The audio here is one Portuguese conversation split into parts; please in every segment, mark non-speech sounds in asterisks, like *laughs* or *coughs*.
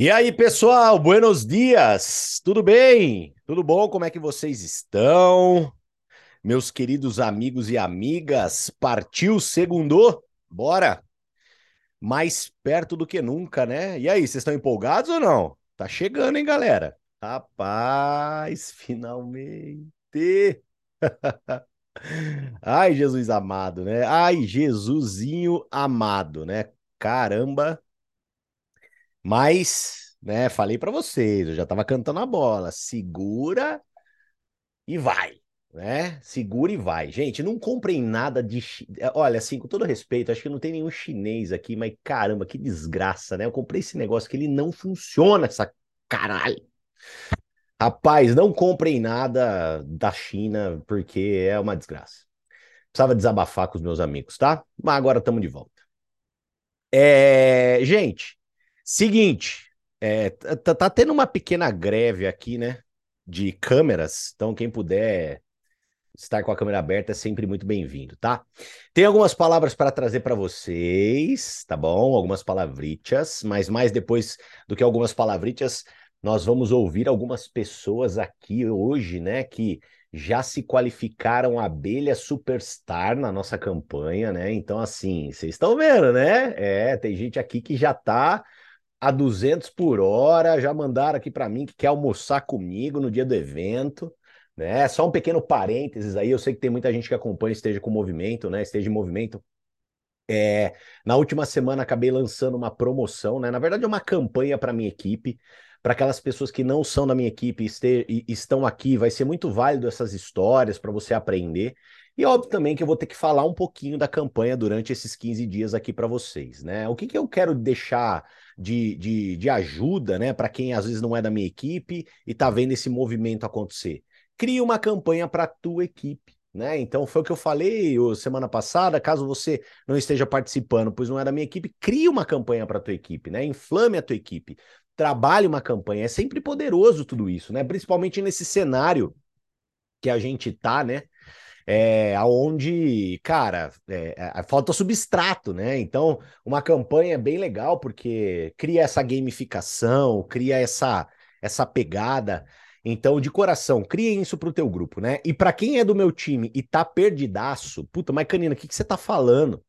E aí, pessoal, buenos dias, tudo bem? Tudo bom? Como é que vocês estão? Meus queridos amigos e amigas, partiu segundo? Bora! Mais perto do que nunca, né? E aí, vocês estão empolgados ou não? Tá chegando, hein, galera? Rapaz, *laughs* finalmente! *laughs* Ai, Jesus amado, né? Ai, Jesusinho amado, né? Caramba! Mas, né, falei para vocês, eu já tava cantando a bola. Segura e vai, né? Segura e vai. Gente, não comprem nada de. Olha, assim, com todo respeito, acho que não tem nenhum chinês aqui, mas caramba, que desgraça, né? Eu comprei esse negócio que ele não funciona, essa caralho. Rapaz, não comprem nada da China, porque é uma desgraça. Precisava desabafar com os meus amigos, tá? Mas agora estamos de volta. É... Gente, Seguinte, é, tá, tá tendo uma pequena greve aqui, né? De câmeras. Então, quem puder estar com a câmera aberta é sempre muito bem-vindo, tá? Tem algumas palavras para trazer para vocês, tá bom? Algumas palavritas, mas mais depois do que algumas palavritas, nós vamos ouvir algumas pessoas aqui hoje, né, que já se qualificaram abelha superstar na nossa campanha, né? Então, assim, vocês estão vendo, né? É, tem gente aqui que já tá a 200 por hora, já mandaram aqui para mim que quer almoçar comigo no dia do evento, né? Só um pequeno parênteses aí, eu sei que tem muita gente que acompanha esteja com movimento, né? Esteja em movimento. É, na última semana acabei lançando uma promoção, né? Na verdade é uma campanha para minha equipe, para aquelas pessoas que não são da minha equipe e estão aqui, vai ser muito válido essas histórias para você aprender. E óbvio também que eu vou ter que falar um pouquinho da campanha durante esses 15 dias aqui para vocês, né? O que, que eu quero deixar de, de, de ajuda, né, para quem às vezes não é da minha equipe e tá vendo esse movimento acontecer? Cria uma campanha para a tua equipe. Né? Então foi o que eu falei semana passada. Caso você não esteja participando, pois não é da minha equipe, crie uma campanha para a tua equipe, né? Inflame a tua equipe, trabalhe uma campanha. É sempre poderoso tudo isso, né? Principalmente nesse cenário que a gente tá, né? É, aonde, cara, é, é, falta substrato, né? Então, uma campanha bem legal porque cria essa gamificação, cria essa, essa pegada. Então, de coração, criem isso pro teu grupo, né? E para quem é do meu time e tá perdidaço, puta, mas Canina, o que, que você tá falando?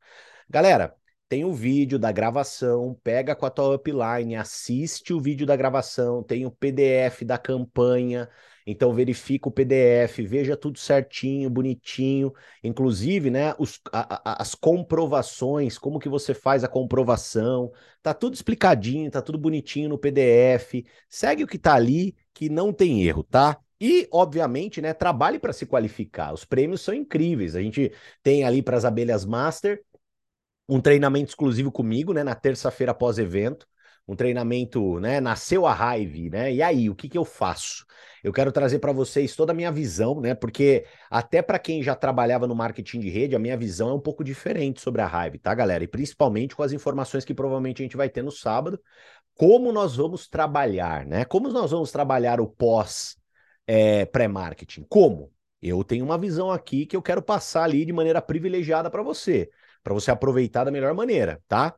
Galera, tem o vídeo da gravação, pega com a tua upline, assiste o vídeo da gravação, tem o PDF da campanha, então verifica o PDF, veja tudo certinho, bonitinho, inclusive, né, os, a, a, as comprovações, como que você faz a comprovação, tá tudo explicadinho, tá tudo bonitinho no PDF. Segue o que tá ali, que não tem erro, tá? E, obviamente, né, trabalhe para se qualificar. Os prêmios são incríveis. A gente tem ali para as abelhas master um treinamento exclusivo comigo, né, na terça-feira após evento um treinamento, né? Nasceu a raiva, né? E aí, o que, que eu faço? Eu quero trazer para vocês toda a minha visão, né? Porque até para quem já trabalhava no marketing de rede, a minha visão é um pouco diferente sobre a raiva, tá, galera? E principalmente com as informações que provavelmente a gente vai ter no sábado, como nós vamos trabalhar, né? Como nós vamos trabalhar o pós é, pré-marketing? Como? Eu tenho uma visão aqui que eu quero passar ali de maneira privilegiada para você, para você aproveitar da melhor maneira, tá?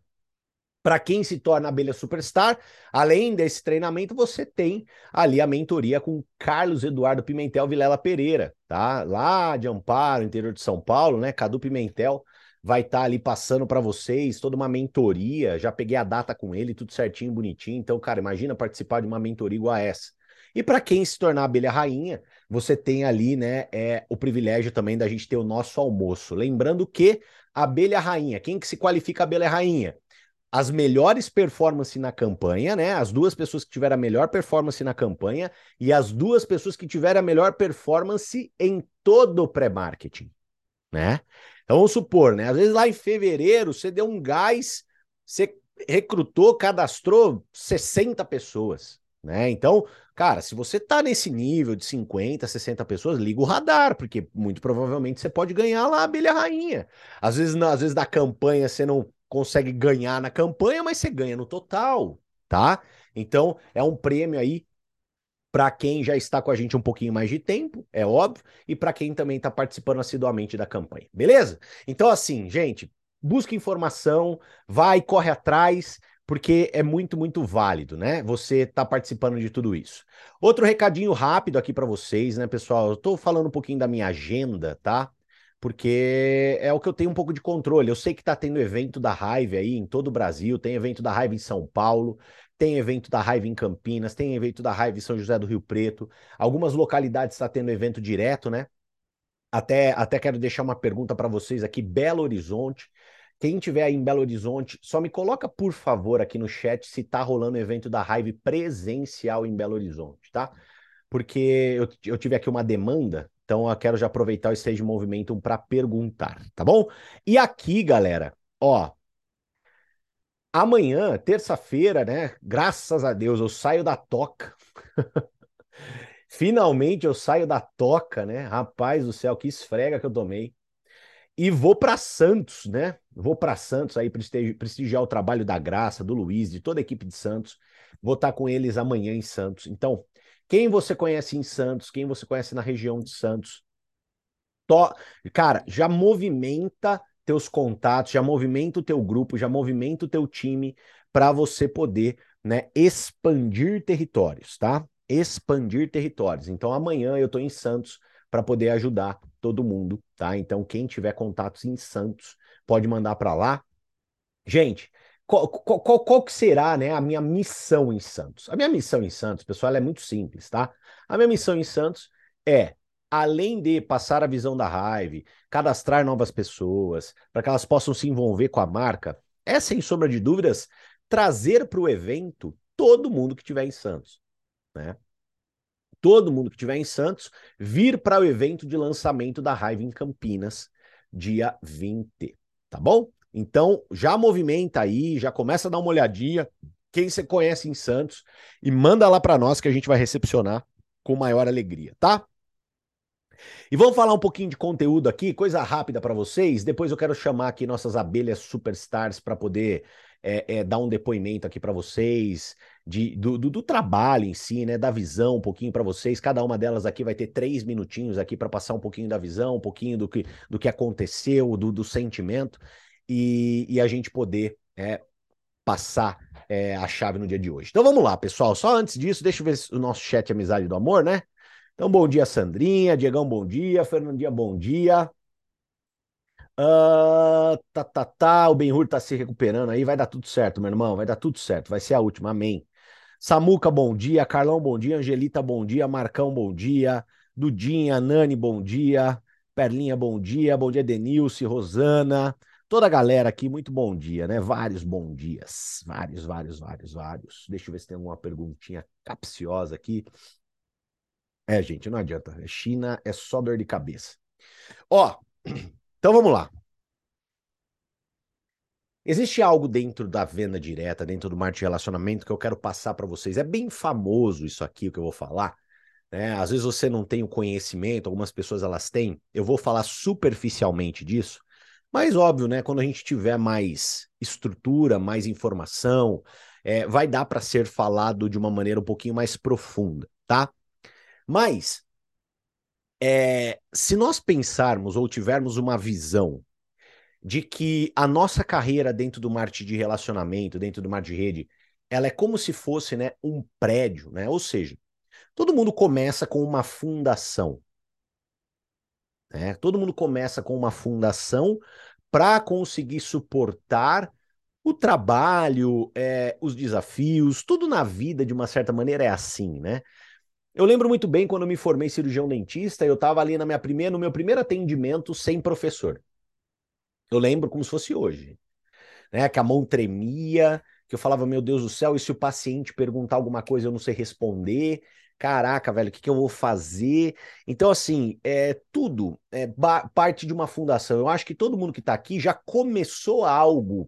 Para quem se torna abelha superstar, além desse treinamento, você tem ali a mentoria com Carlos Eduardo Pimentel Vilela Pereira, tá? Lá de Amparo, interior de São Paulo, né? Cadu Pimentel vai estar tá ali passando para vocês toda uma mentoria. Já peguei a data com ele, tudo certinho, bonitinho. Então, cara, imagina participar de uma mentoria igual a essa. E para quem se tornar abelha rainha, você tem ali, né, é o privilégio também da gente ter o nosso almoço. Lembrando que abelha rainha, quem que se qualifica abelha rainha? As melhores performances na campanha, né? As duas pessoas que tiveram a melhor performance na campanha e as duas pessoas que tiveram a melhor performance em todo o pré-marketing, né? Então vamos supor, né? Às vezes lá em fevereiro você deu um gás, você recrutou, cadastrou 60 pessoas, né? Então, cara, se você tá nesse nível de 50, 60 pessoas, liga o radar, porque muito provavelmente você pode ganhar lá a abelha rainha. Às vezes, às vezes da campanha você não consegue ganhar na campanha, mas você ganha no total, tá? Então, é um prêmio aí para quem já está com a gente um pouquinho mais de tempo, é óbvio, e para quem também está participando assiduamente da campanha, beleza? Então, assim, gente, busca informação, vai, corre atrás, porque é muito, muito válido, né? Você tá participando de tudo isso. Outro recadinho rápido aqui para vocês, né, pessoal? Eu tô falando um pouquinho da minha agenda, tá? Porque é o que eu tenho um pouco de controle. Eu sei que tá tendo evento da Raive aí em todo o Brasil, tem evento da Raive em São Paulo, tem evento da Raive em Campinas, tem evento da Raive em São José do Rio Preto. Algumas localidades está tendo evento direto, né? Até, até quero deixar uma pergunta para vocês aqui, Belo Horizonte. Quem tiver aí em Belo Horizonte, só me coloca, por favor, aqui no chat se tá rolando evento da Raive presencial em Belo Horizonte, tá? Porque eu, eu tive aqui uma demanda, então eu quero já aproveitar o Stage Movimento para perguntar, tá bom? E aqui, galera, ó, amanhã, terça-feira, né? Graças a Deus, eu saio da toca. *laughs* Finalmente eu saio da toca, né? Rapaz do céu, que esfrega que eu tomei. E vou para Santos, né? Vou para Santos aí prestigiar o trabalho da Graça, do Luiz, de toda a equipe de Santos. Vou estar com eles amanhã em Santos. Então, quem você conhece em Santos, quem você conhece na região de Santos, to... cara, já movimenta teus contatos, já movimenta o teu grupo, já movimenta o teu time para você poder, né, expandir territórios, tá? expandir territórios. Então, amanhã eu estou em Santos para poder ajudar todo mundo, tá? Então, quem tiver contatos em Santos, pode mandar para lá. Gente, qual, qual, qual, que será né, a minha missão em Santos? A minha missão em Santos, pessoal, é muito simples, tá? A minha missão em Santos é, além de passar a visão da Hive, cadastrar novas pessoas, para que elas possam se envolver com a marca, é, sem sombra de dúvidas, trazer para o evento todo mundo que estiver em Santos né? Todo mundo que estiver em Santos vir para o evento de lançamento da Raiva em Campinas, dia 20, tá bom? Então, já movimenta aí, já começa a dar uma olhadinha, quem você conhece em Santos, e manda lá para nós que a gente vai recepcionar com maior alegria, tá? E vamos falar um pouquinho de conteúdo aqui, coisa rápida para vocês. Depois eu quero chamar aqui nossas abelhas superstars para poder é, é, dar um depoimento aqui para vocês de, do, do, do, trabalho em si, né? Da visão um pouquinho para vocês. Cada uma delas aqui vai ter três minutinhos aqui para passar um pouquinho da visão, um pouquinho do que, do que aconteceu, do, do sentimento, e, e a gente poder é, passar é, a chave no dia de hoje. Então vamos lá, pessoal. Só antes disso, deixa eu ver o nosso chat Amizade do Amor, né? Então, bom dia, Sandrinha. Diegão, bom dia. Fernandinha, bom dia. Uh, tá, tá, tá. O Benhur tá se recuperando aí. Vai dar tudo certo, meu irmão. Vai dar tudo certo. Vai ser a última. Amém. Samuca, bom dia. Carlão, bom dia. Angelita, bom dia. Marcão, bom dia. Dudinha, Nani, bom dia. Perlinha, bom dia. Bom dia, Denilce, Rosana. Toda a galera aqui, muito bom dia, né? Vários bom dias. Vários, vários, vários, vários. Deixa eu ver se tem alguma perguntinha capciosa aqui. É, gente, não adianta. China é só dor de cabeça. Ó, *clears throat* então vamos lá. Existe algo dentro da venda direta, dentro do marketing de relacionamento que eu quero passar para vocês. É bem famoso isso aqui o que eu vou falar. Né? Às vezes você não tem o conhecimento, algumas pessoas elas têm. Eu vou falar superficialmente disso, mas óbvio, né? Quando a gente tiver mais estrutura, mais informação, é, vai dar para ser falado de uma maneira um pouquinho mais profunda, tá? Mas, é, se nós pensarmos ou tivermos uma visão de que a nossa carreira dentro do marketing de relacionamento, dentro do marketing de rede, ela é como se fosse né, um prédio, né? Ou seja, todo mundo começa com uma fundação. Né? Todo mundo começa com uma fundação para conseguir suportar o trabalho, é, os desafios, tudo na vida, de uma certa maneira, é assim, né? Eu lembro muito bem quando eu me formei cirurgião dentista, eu estava ali na minha primeira, no meu primeiro atendimento sem professor. Eu lembro como se fosse hoje. Né? Que a mão tremia, que eu falava, meu Deus do céu, e se o paciente perguntar alguma coisa eu não sei responder? Caraca, velho, o que, que eu vou fazer? Então, assim, é tudo é parte de uma fundação. Eu acho que todo mundo que está aqui já começou algo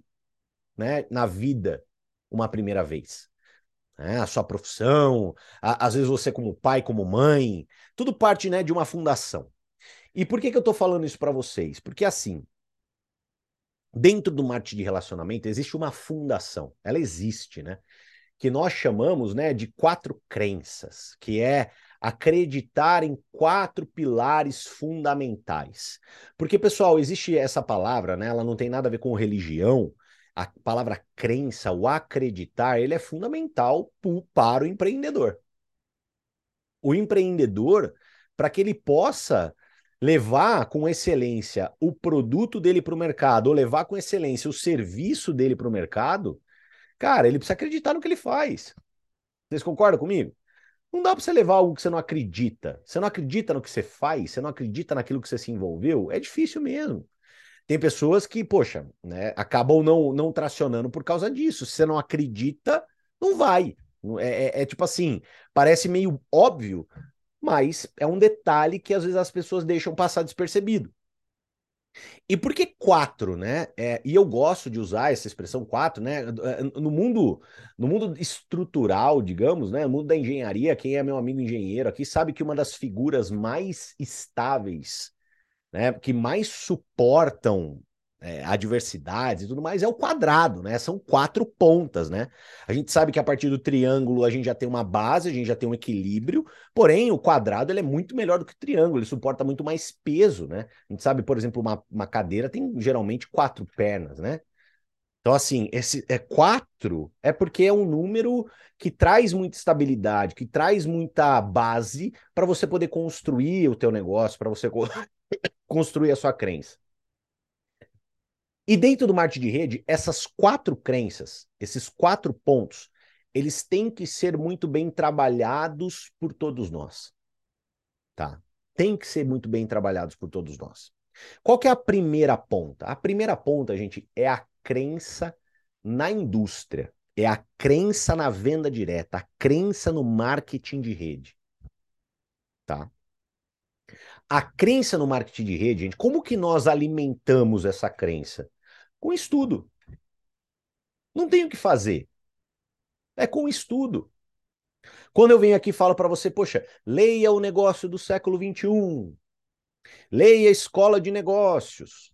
né, na vida uma primeira vez né? a sua profissão, a, às vezes você como pai, como mãe, tudo parte né, de uma fundação. E por que, que eu estou falando isso para vocês? Porque assim, dentro do marketing de relacionamento existe uma fundação, ela existe, né? Que nós chamamos né, de quatro crenças, que é acreditar em quatro pilares fundamentais. Porque, pessoal, existe essa palavra, né? Ela não tem nada a ver com religião, a palavra crença, o acreditar, ele é fundamental para o empreendedor. O empreendedor, para que ele possa levar com excelência o produto dele para o mercado, ou levar com excelência o serviço dele para o mercado, cara, ele precisa acreditar no que ele faz. Vocês concordam comigo? Não dá para você levar algo que você não acredita. Você não acredita no que você faz, você não acredita naquilo que você se envolveu, é difícil mesmo. Tem pessoas que, poxa, né, acabam não, não tracionando por causa disso. Se você não acredita, não vai. É, é, é tipo assim, parece meio óbvio, mas é um detalhe que às vezes as pessoas deixam passar despercebido. E por que quatro, né? É, e eu gosto de usar essa expressão quatro, né? No mundo, no mundo estrutural, digamos, né? No mundo da engenharia, quem é meu amigo engenheiro aqui sabe que uma das figuras mais estáveis, né? Que mais suportam é, adversidades e tudo mais, é o quadrado, né? São quatro pontas, né? A gente sabe que a partir do triângulo a gente já tem uma base, a gente já tem um equilíbrio, porém o quadrado ele é muito melhor do que o triângulo, ele suporta muito mais peso, né? A gente sabe, por exemplo, uma, uma cadeira tem geralmente quatro pernas, né? Então, assim, esse é quatro é porque é um número que traz muita estabilidade, que traz muita base para você poder construir o teu negócio, para você *coughs* construir a sua crença. E dentro do marketing de rede, essas quatro crenças, esses quatro pontos, eles têm que ser muito bem trabalhados por todos nós. Tá? Tem que ser muito bem trabalhados por todos nós. Qual que é a primeira ponta? A primeira ponta, gente, é a crença na indústria, é a crença na venda direta, a crença no marketing de rede. Tá? A crença no marketing de rede, gente, como que nós alimentamos essa crença? Com estudo. Não tem o que fazer. É com estudo. Quando eu venho aqui e falo para você, poxa, leia o negócio do século XXI, leia a escola de negócios,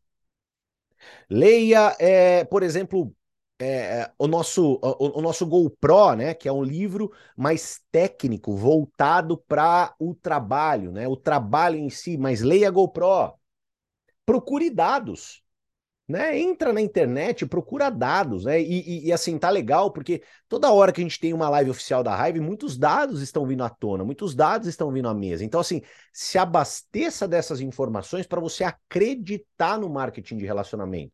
leia, é, por exemplo, é, o, nosso, o, o, nosso GoPro, né, que é um livro mais técnico, voltado para o trabalho, né, o trabalho em si, mas leia GoPro. Procure dados né? Entra na internet, procura dados, né? E, e, e, assim, tá legal, porque toda hora que a gente tem uma live oficial da Hive, muitos dados estão vindo à tona, muitos dados estão vindo à mesa. Então, assim, se abasteça dessas informações para você acreditar no marketing de relacionamento.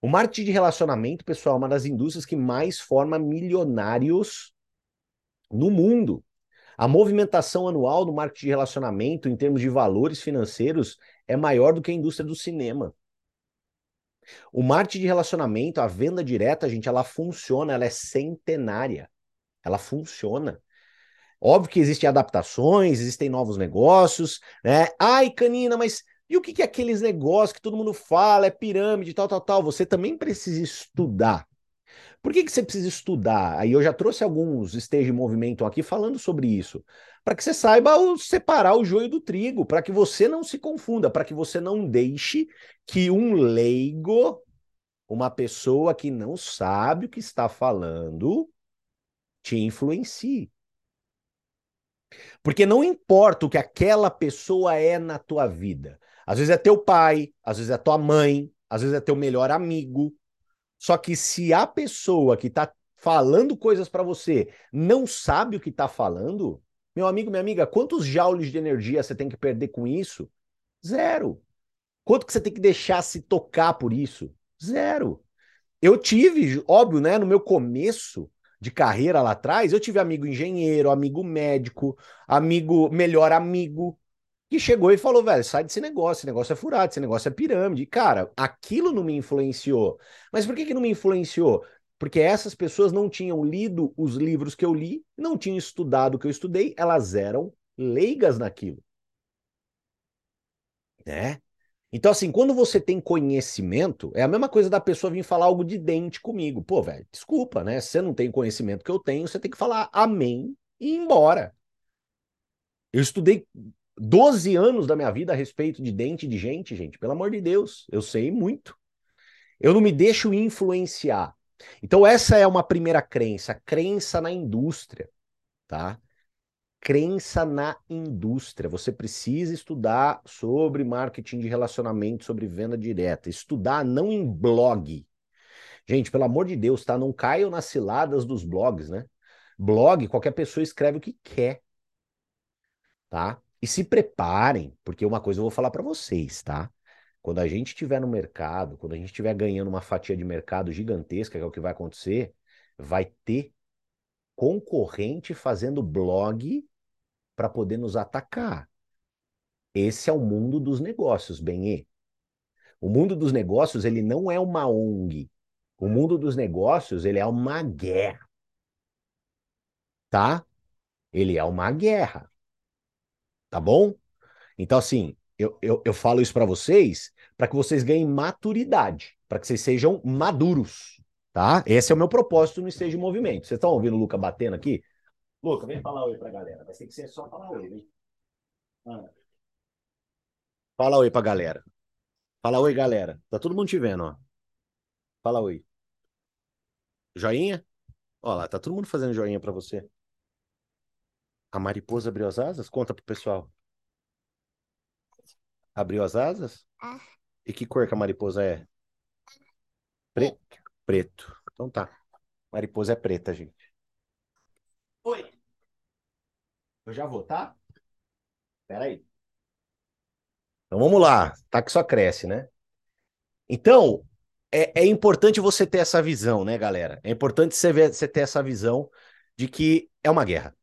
O marketing de relacionamento, pessoal, é uma das indústrias que mais forma milionários no mundo. A movimentação anual do marketing de relacionamento, em termos de valores financeiros, é maior do que a indústria do cinema. O marketing de relacionamento, a venda direta, gente, ela funciona, ela é centenária. Ela funciona. Óbvio que existem adaptações, existem novos negócios, né? Ai, Canina, mas e o que é aqueles negócios que todo mundo fala, é pirâmide, tal, tal, tal? Você também precisa estudar. Por que, que você precisa estudar? Aí eu já trouxe alguns esteja de movimento aqui falando sobre isso. Para que você saiba separar o joio do trigo, para que você não se confunda, para que você não deixe que um leigo, uma pessoa que não sabe o que está falando, te influencie. Porque não importa o que aquela pessoa é na tua vida. Às vezes é teu pai, às vezes é tua mãe, às vezes é teu melhor amigo, só que se a pessoa que está falando coisas para você não sabe o que está falando, meu amigo, minha amiga, quantos joules de energia você tem que perder com isso? Zero. Quanto que você tem que deixar se tocar por isso? Zero. Eu tive, óbvio, né, no meu começo de carreira lá atrás, eu tive amigo engenheiro, amigo médico, amigo, melhor amigo, que chegou e falou, velho, sai desse negócio, esse negócio é furado, esse negócio é pirâmide. Cara, aquilo não me influenciou. Mas por que, que não me influenciou? Porque essas pessoas não tinham lido os livros que eu li, não tinham estudado o que eu estudei, elas eram leigas naquilo. Né? Então, assim, quando você tem conhecimento, é a mesma coisa da pessoa vir falar algo de dente comigo. Pô, velho, desculpa, né? Você não tem conhecimento que eu tenho, você tem que falar amém e ir embora. Eu estudei 12 anos da minha vida a respeito de dente de gente, gente. Pelo amor de Deus, eu sei muito. Eu não me deixo influenciar. Então, essa é uma primeira crença, crença na indústria, tá? Crença na indústria. Você precisa estudar sobre marketing de relacionamento, sobre venda direta. Estudar não em blog. Gente, pelo amor de Deus, tá? Não caiam nas ciladas dos blogs, né? Blog, qualquer pessoa escreve o que quer, tá? E se preparem, porque uma coisa eu vou falar para vocês, tá? Quando a gente estiver no mercado, quando a gente estiver ganhando uma fatia de mercado gigantesca, que é o que vai acontecer, vai ter concorrente fazendo blog para poder nos atacar. Esse é o mundo dos negócios, Benê. O mundo dos negócios, ele não é uma ONG. O mundo dos negócios, ele é uma guerra. Tá? Ele é uma guerra. Tá bom? Então, assim, eu, eu, eu falo isso para vocês para que vocês ganhem maturidade, para que vocês sejam maduros, tá? Esse é o meu propósito no Esteja em Movimento. Vocês estão ouvindo o Luca batendo aqui? Luca, vem falar oi pra galera. Vai ter que ser só falar oi, hein? Ah. Fala oi pra galera. Fala oi, galera. Tá todo mundo te vendo, ó. Fala oi. Joinha? Ó lá, tá todo mundo fazendo joinha pra você. A mariposa abriu as asas? Conta pro pessoal. Abriu as asas? Ah. E que cor que a mariposa é? Preto. Preto. Então tá. Mariposa é preta, gente. Oi. Eu já vou, tá? Espera aí. Então vamos lá. Tá que só cresce, né? Então, é, é importante você ter essa visão, né, galera? É importante você, ver, você ter essa visão de que é uma guerra,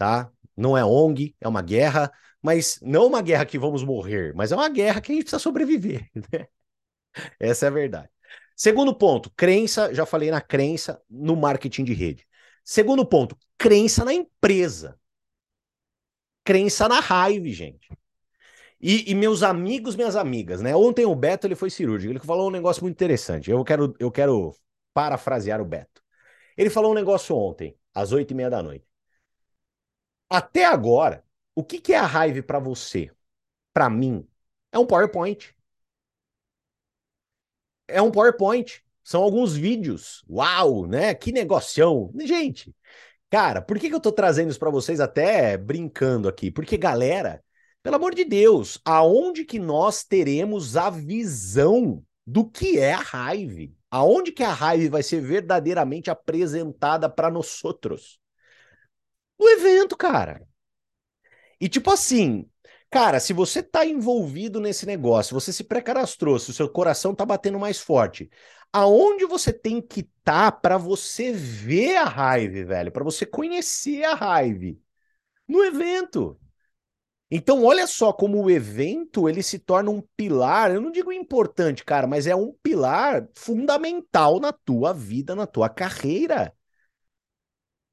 tá? Não é ONG, é uma guerra, mas não uma guerra que vamos morrer, mas é uma guerra que a gente precisa sobreviver, *laughs* né? Essa é a verdade. Segundo ponto, crença, já falei na crença no marketing de rede. Segundo ponto, crença na empresa. Crença na raiva, gente. E, e, meus amigos, minhas amigas, né? Ontem o Beto ele foi cirúrgico, ele falou um negócio muito interessante. Eu quero, eu quero parafrasear o Beto. Ele falou um negócio ontem, às oito e meia da noite. Até agora, o que, que é a raiva para você? Para mim, é um PowerPoint. É um PowerPoint. São alguns vídeos. Uau, né? Que negocião. Gente, cara, por que, que eu tô trazendo isso para vocês até brincando aqui? Porque, galera, pelo amor de Deus, aonde que nós teremos a visão do que é a raiva? Aonde que a raiva vai ser verdadeiramente apresentada para nós outros? No evento, cara. E tipo assim, cara, se você tá envolvido nesse negócio, você se pré-cadastrou, se o seu coração tá batendo mais forte, aonde você tem que estar tá para você ver a raiva, velho, para você conhecer a raiva? No evento. Então, olha só como o evento ele se torna um pilar, eu não digo importante, cara, mas é um pilar fundamental na tua vida, na tua carreira.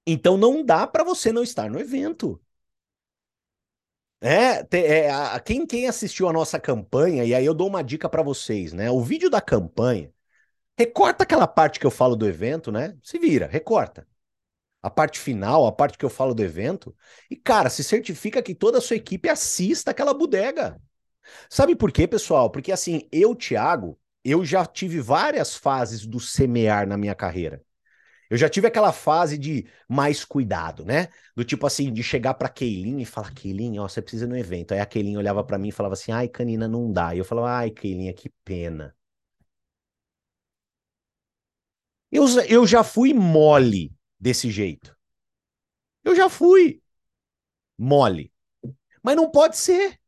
Então não dá para você não estar no evento. É, te, é a, quem, quem assistiu a nossa campanha, e aí eu dou uma dica para vocês, né? O vídeo da campanha, recorta aquela parte que eu falo do evento, né? Se vira, recorta a parte final, a parte que eu falo do evento, e, cara, se certifica que toda a sua equipe assista aquela bodega. Sabe por quê, pessoal? Porque assim, eu, Thiago, eu já tive várias fases do semear na minha carreira. Eu já tive aquela fase de mais cuidado, né? Do tipo assim, de chegar pra Keilin e falar, Keilin, ó, você precisa ir no evento. Aí a Keilin olhava para mim e falava assim, ai, Canina, não dá. E eu falava, ai, Keilin, que pena. Eu, eu já fui mole desse jeito. Eu já fui mole. Mas não pode ser.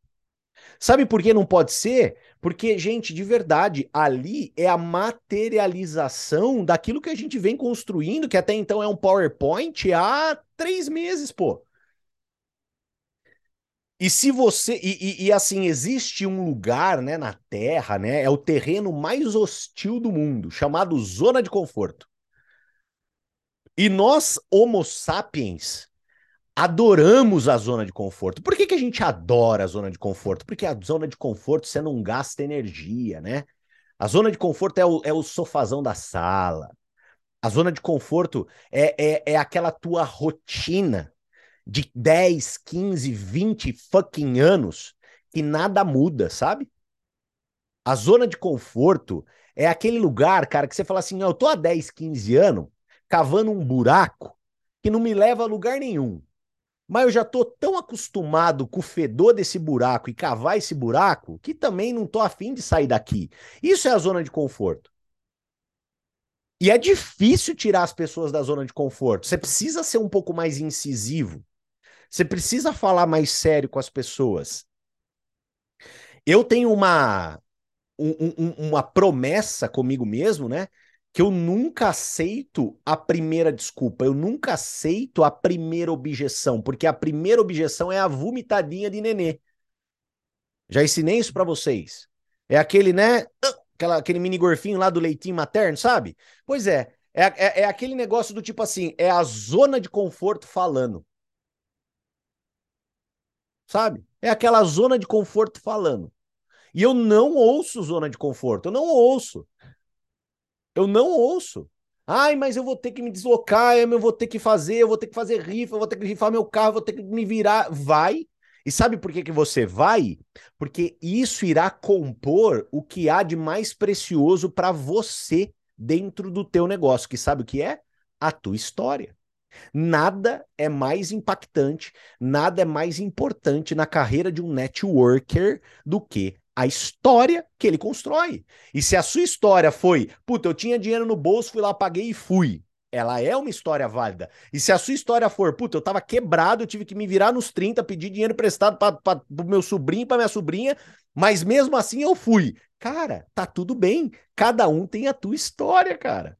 Sabe por que não pode ser? Porque, gente, de verdade, ali é a materialização daquilo que a gente vem construindo, que até então é um PowerPoint há três meses, pô. E se você. E, e, e, assim, existe um lugar né, na Terra, né? É o terreno mais hostil do mundo, chamado zona de conforto. E nós, Homo sapiens, adoramos a zona de conforto. Por que, que a gente adora a zona de conforto? Porque a zona de conforto você não gasta energia, né? A zona de conforto é o, é o sofazão da sala. A zona de conforto é, é, é aquela tua rotina de 10, 15, 20 fucking anos que nada muda, sabe? A zona de conforto é aquele lugar, cara, que você fala assim: eu tô há 10, 15 anos cavando um buraco que não me leva a lugar nenhum. Mas eu já tô tão acostumado com o fedor desse buraco e cavar esse buraco que também não tô afim de sair daqui. Isso é a zona de conforto. E é difícil tirar as pessoas da zona de conforto. Você precisa ser um pouco mais incisivo. Você precisa falar mais sério com as pessoas. Eu tenho uma, um, um, uma promessa comigo mesmo, né? Que eu nunca aceito a primeira desculpa, eu nunca aceito a primeira objeção, porque a primeira objeção é a vomitadinha de nenê. Já ensinei isso para vocês. É aquele, né? Aquela, aquele mini gorfinho lá do leitinho materno, sabe? Pois é, é, é, é aquele negócio do tipo assim, é a zona de conforto falando. Sabe? É aquela zona de conforto falando. E eu não ouço zona de conforto, eu não ouço. Eu não ouço. Ai, mas eu vou ter que me deslocar, eu vou ter que fazer, eu vou ter que fazer rifa, eu vou ter que rifar meu carro, eu vou ter que me virar. Vai. E sabe por que, que você vai? Porque isso irá compor o que há de mais precioso para você dentro do teu negócio, que sabe o que é? A tua história. Nada é mais impactante, nada é mais importante na carreira de um networker do que a história que ele constrói. E se a sua história foi, puta, eu tinha dinheiro no bolso, fui lá, paguei e fui. Ela é uma história válida. E se a sua história for, puta, eu tava quebrado, eu tive que me virar nos 30, pedir dinheiro emprestado para o meu sobrinho, para minha sobrinha, mas mesmo assim eu fui. Cara, tá tudo bem. Cada um tem a tua história, cara.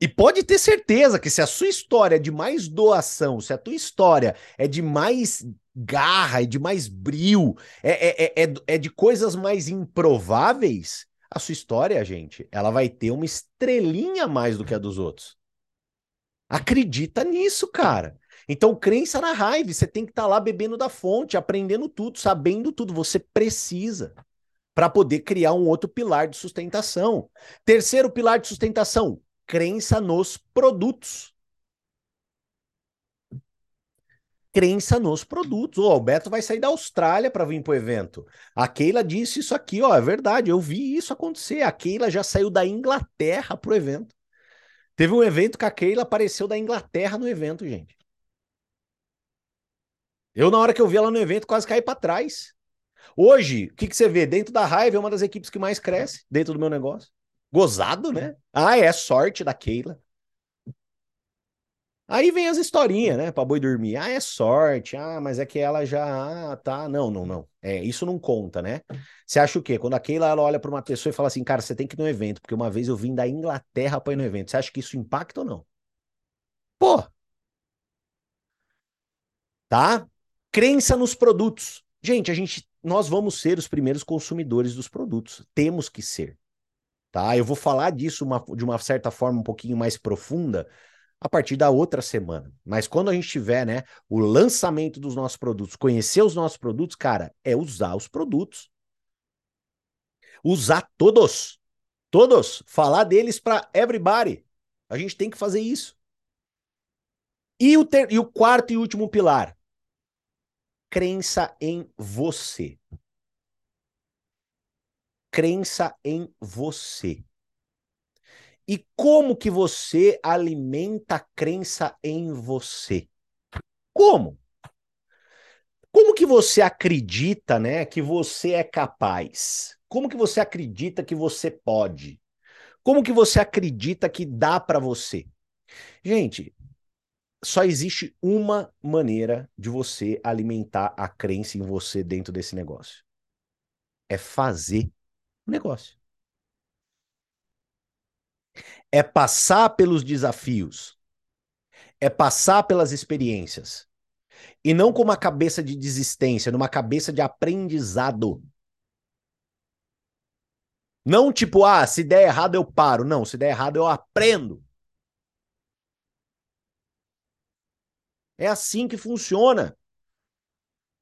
E pode ter certeza que se a sua história é de mais doação, se a tua história é de mais garra, é de mais bril, é, é, é, é de coisas mais improváveis, a sua história, gente, ela vai ter uma estrelinha a mais do que a dos outros. Acredita nisso, cara. Então, crença na raiva. Você tem que estar tá lá bebendo da fonte, aprendendo tudo, sabendo tudo. Você precisa para poder criar um outro pilar de sustentação. Terceiro pilar de sustentação: crença nos produtos. Crença nos produtos. O Alberto vai sair da Austrália para vir para o evento. A Keila disse isso aqui, ó, é verdade, eu vi isso acontecer. A Keila já saiu da Inglaterra para o evento. Teve um evento que a Keila apareceu da Inglaterra no evento, gente. Eu, na hora que eu vi ela no evento, quase caí para trás. Hoje, o que, que você vê? Dentro da Raiva é uma das equipes que mais cresce dentro do meu negócio. Gozado, né? Ah, é sorte da Keila. Aí vem as historinhas, né, para boi dormir. Ah, é sorte. Ah, mas é que ela já, ah, tá. Não, não, não. É, isso não conta, né? Você acha o quê? Quando a Keila ela olha para uma pessoa e fala assim, cara, você tem que ir no evento, porque uma vez eu vim da Inglaterra para ir no evento. Você acha que isso impacta ou não? Pô. Tá? Crença nos produtos. Gente, a gente nós vamos ser os primeiros consumidores dos produtos. Temos que ser. Tá? Eu vou falar disso uma, de uma certa forma um pouquinho mais profunda a partir da outra semana. Mas quando a gente tiver, né, o lançamento dos nossos produtos, conhecer os nossos produtos, cara, é usar os produtos. Usar todos. Todos. Falar deles para everybody. A gente tem que fazer isso. E o, ter... e o quarto e último pilar: crença em você. Crença em você. E como que você alimenta a crença em você? Como? Como que você acredita, né, que você é capaz? Como que você acredita que você pode? Como que você acredita que dá para você? Gente, só existe uma maneira de você alimentar a crença em você dentro desse negócio. É fazer o negócio é passar pelos desafios, é passar pelas experiências. E não com uma cabeça de desistência, numa cabeça de aprendizado. Não tipo, ah, se der errado eu paro. Não, se der errado eu aprendo. É assim que funciona.